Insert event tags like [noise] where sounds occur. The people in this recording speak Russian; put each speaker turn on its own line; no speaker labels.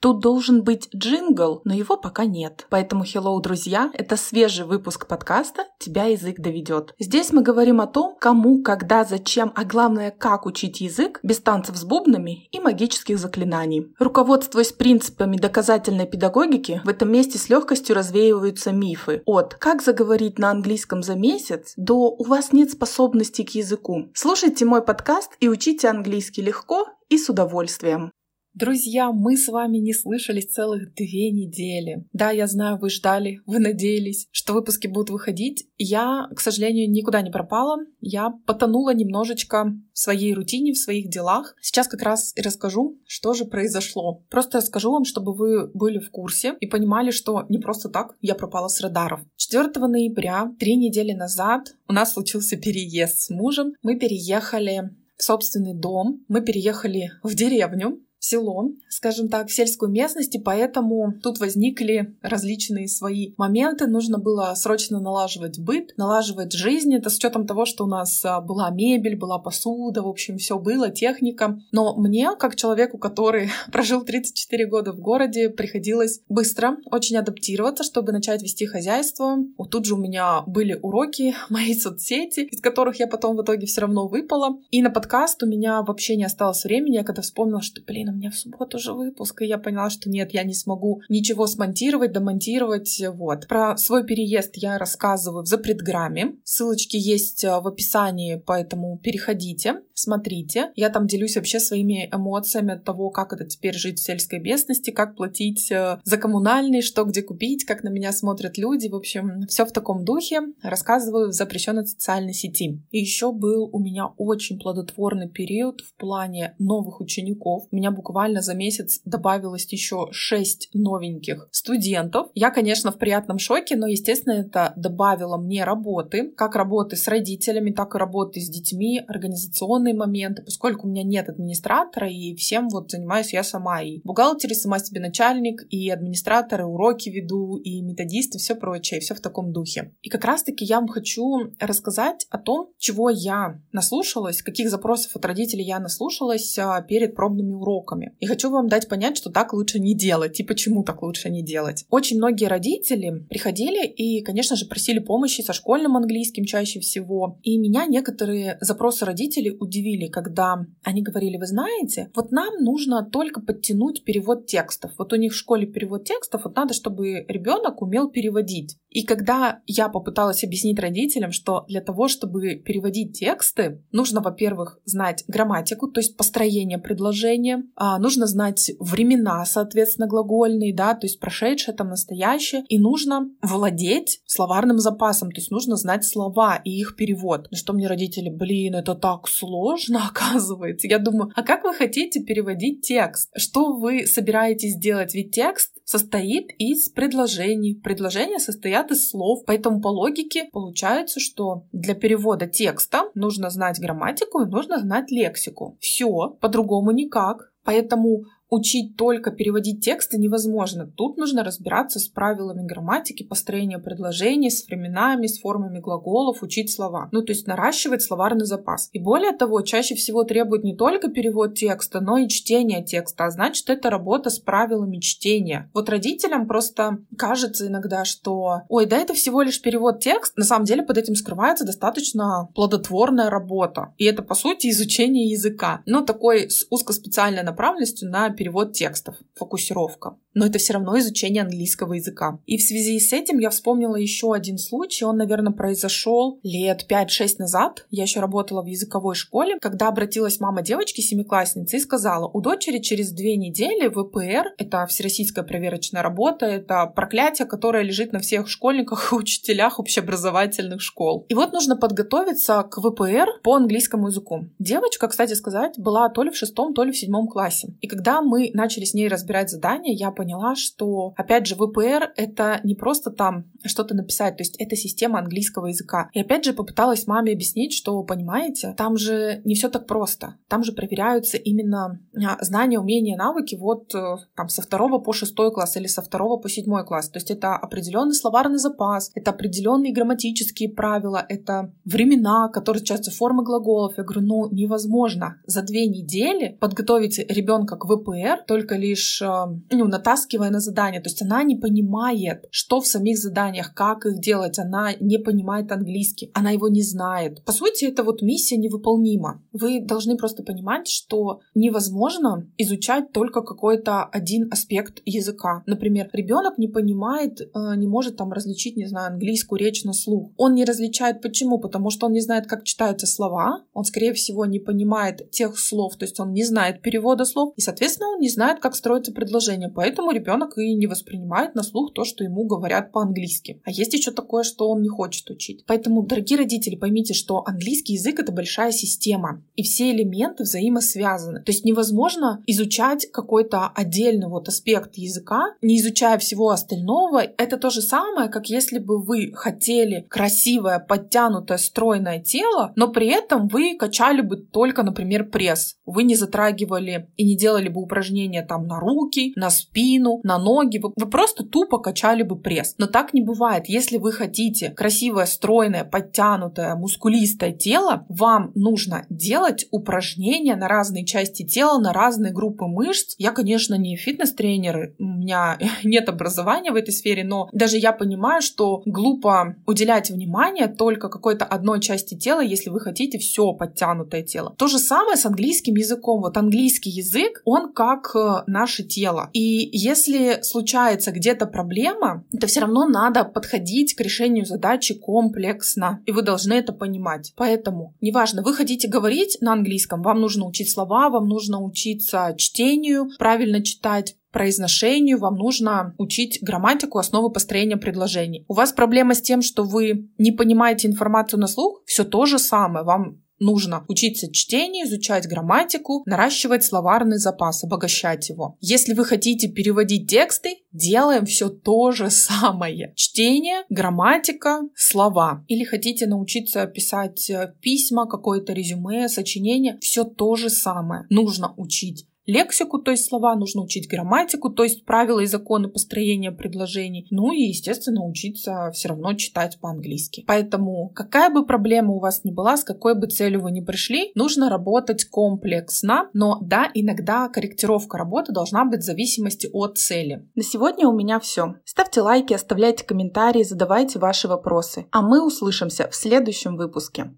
Тут должен быть джингл, но его пока нет. Поэтому hello, друзья, это свежий выпуск подкаста «Тебя язык доведет». Здесь мы говорим о том, кому, когда, зачем, а главное, как учить язык без танцев с бубнами и магических заклинаний. Руководствуясь принципами доказательной педагогики, в этом месте с легкостью развеиваются мифы от «как заговорить на английском за месяц» до «у вас нет способностей к языку». Слушайте мой подкаст и учите английский легко и с удовольствием. Друзья, мы с вами не слышались целых две недели. Да, я знаю, вы ждали, вы надеялись, что выпуски будут выходить. Я, к сожалению, никуда не пропала. Я потонула немножечко в своей рутине, в своих делах. Сейчас как раз и расскажу, что же произошло. Просто расскажу вам, чтобы вы были в курсе и понимали, что не просто так я пропала с радаров. 4 ноября, три недели назад, у нас случился переезд с мужем. Мы переехали в собственный дом, мы переехали в деревню, в село, скажем так, в сельскую местность, и поэтому тут возникли различные свои моменты. Нужно было срочно налаживать быт, налаживать жизнь. Это с учетом того, что у нас а, была мебель, была посуда, в общем, все было, техника. Но мне, как человеку, который [laughs] прожил 34 года в городе, приходилось быстро очень адаптироваться, чтобы начать вести хозяйство. Вот тут же у меня были уроки, [laughs] мои соцсети, из которых я потом в итоге все равно выпала. И на подкаст у меня вообще не осталось времени. Я когда вспомнила, что, блин, у меня в субботу же выпуск, и я поняла, что нет, я не смогу ничего смонтировать, домонтировать, вот. Про свой переезд я рассказываю в запредграмме, ссылочки есть э, в описании, поэтому переходите, смотрите. Я там делюсь вообще своими эмоциями от того, как это теперь жить в сельской местности, как платить э, за коммунальный, что где купить, как на меня смотрят люди, в общем, все в таком духе. Рассказываю в запрещенной социальной сети. И еще был у меня очень плодотворный период в плане новых учеников. У меня буквально за месяц добавилось еще 6 новеньких студентов. Я, конечно, в приятном шоке, но, естественно, это добавило мне работы, как работы с родителями, так и работы с детьми, организационные моменты, поскольку у меня нет администратора, и всем вот занимаюсь я сама. И бухгалтер, и сама себе начальник, и администратор, и уроки веду, и методист, и все прочее, и все в таком духе. И как раз-таки я вам хочу рассказать о том, чего я наслушалась, каких запросов от родителей я наслушалась а, перед пробными уроками. И хочу вам дать понять, что так лучше не делать и почему так лучше не делать. Очень многие родители приходили и, конечно же, просили помощи со школьным английским чаще всего. И меня некоторые запросы родителей удивили, когда они говорили, вы знаете, вот нам нужно только подтянуть перевод текстов. Вот у них в школе перевод текстов, вот надо, чтобы ребенок умел переводить. И когда я попыталась объяснить родителям, что для того, чтобы переводить тексты, нужно, во-первых, знать грамматику, то есть построение предложения, а, нужно знать времена, соответственно, глагольные, да, то есть прошедшее, там, настоящее, и нужно владеть словарным запасом, то есть нужно знать слова и их перевод. На что мне родители, блин, это так сложно, [laughs] оказывается. Я думаю, а как вы хотите переводить текст? Что вы собираетесь делать? Ведь текст состоит из предложений. Предложения состоят из слов, поэтому по логике получается, что для перевода текста нужно знать грамматику и нужно знать лексику. Все, по-другому никак. Поэтому учить только переводить тексты невозможно. Тут нужно разбираться с правилами грамматики, построения предложений, с временами, с формами глаголов, учить слова. Ну, то есть наращивать словарный запас. И более того, чаще всего требует не только перевод текста, но и чтение текста. А значит, это работа с правилами чтения. Вот родителям просто кажется иногда, что ой, да это всего лишь перевод текста. На самом деле под этим скрывается достаточно плодотворная работа. И это, по сути, изучение языка. Но такой с узкоспециальной направленностью на перевод текстов, фокусировка. Но это все равно изучение английского языка. И в связи с этим я вспомнила еще один случай. Он, наверное, произошел лет 5-6 назад. Я еще работала в языковой школе, когда обратилась мама девочки, семиклассницы, и сказала, у дочери через две недели ВПР, это всероссийская проверочная работа, это проклятие, которое лежит на всех школьниках и учителях общеобразовательных школ. И вот нужно подготовиться к ВПР по английскому языку. Девочка, кстати сказать, была то ли в шестом, то ли в седьмом классе. И когда мы начали с ней разбирать задания, я поняла, что, опять же, ВПР — это не просто там что-то написать, то есть это система английского языка. И опять же попыталась маме объяснить, что, понимаете, там же не все так просто. Там же проверяются именно а, знания, умения, навыки вот э, там со второго по шестой класс или со второго по седьмой класс. То есть это определенный словарный запас, это определенные грамматические правила, это времена, которые часто формы глаголов. Я говорю, ну невозможно за две недели подготовить ребенка к ВПР только лишь э, ну, натаскивая на задание. То есть она не понимает, что в самих заданиях, как их делать. Она не понимает английский, она его не знает. По сути, это вот миссия невыполнима. Вы должны просто понимать, что невозможно изучать только какой-то один аспект языка. Например, ребенок не понимает, э, не может там различить, не знаю, английскую речь на слух. Он не различает почему? Потому что он не знает, как читаются слова, он, скорее всего, не понимает тех слов, то есть он не знает перевода слов, и, соответственно, он не знает, как строится предложение. Поэтому ребенок и не воспринимает на слух то, что ему говорят по-английски. А есть еще такое, что он не хочет учить. Поэтому, дорогие родители, поймите, что английский язык — это большая система, и все элементы взаимосвязаны. То есть невозможно изучать какой-то отдельный вот аспект языка, не изучая всего остального. Это то же самое, как если бы вы хотели красивое, подтянутое, стройное тело, но при этом вы качали бы только, например, пресс. Вы не затрагивали и не делали бы упражнения там на руки, на спину, на ноги. Вы, вы просто тупо качали бы пресс. Но так не бывает. Если вы хотите красивое, стройное, подтянутое, мускулистое тело, вам нужно делать упражнения на разные части тела, на разные группы мышц. Я, конечно, не фитнес-тренер, у меня [laughs] нет образования в этой сфере, но даже я понимаю, что глупо уделять внимание только какой-то одной части тела, если вы хотите все подтянутое тело. То же самое с английским языком. Вот английский язык, он как э, наше тело. И если случается где-то проблема, то все равно надо подходить к решению задачи комплексно. И вы должны это понимать. Поэтому, неважно, вы хотите говорить на английском, вам нужно учить слова, вам нужно учиться чтению, правильно читать, произношению вам нужно учить грамматику, основы построения предложений. У вас проблема с тем, что вы не понимаете информацию на слух, все то же самое. Вам нужно учиться чтению, изучать грамматику, наращивать словарный запас, обогащать его. Если вы хотите переводить тексты, делаем все то же самое. Чтение, грамматика, слова. Или хотите научиться писать э, письма, какое-то резюме, сочинение, все то же самое. Нужно учить лексику, то есть слова, нужно учить грамматику, то есть правила и законы построения предложений. Ну и, естественно, учиться все равно читать по-английски. Поэтому какая бы проблема у вас ни была, с какой бы целью вы ни пришли, нужно работать комплексно, но да, иногда корректировка работы должна быть в зависимости от цели. На сегодня у меня все. Ставьте лайки, оставляйте комментарии, задавайте ваши вопросы. А мы услышимся в следующем выпуске.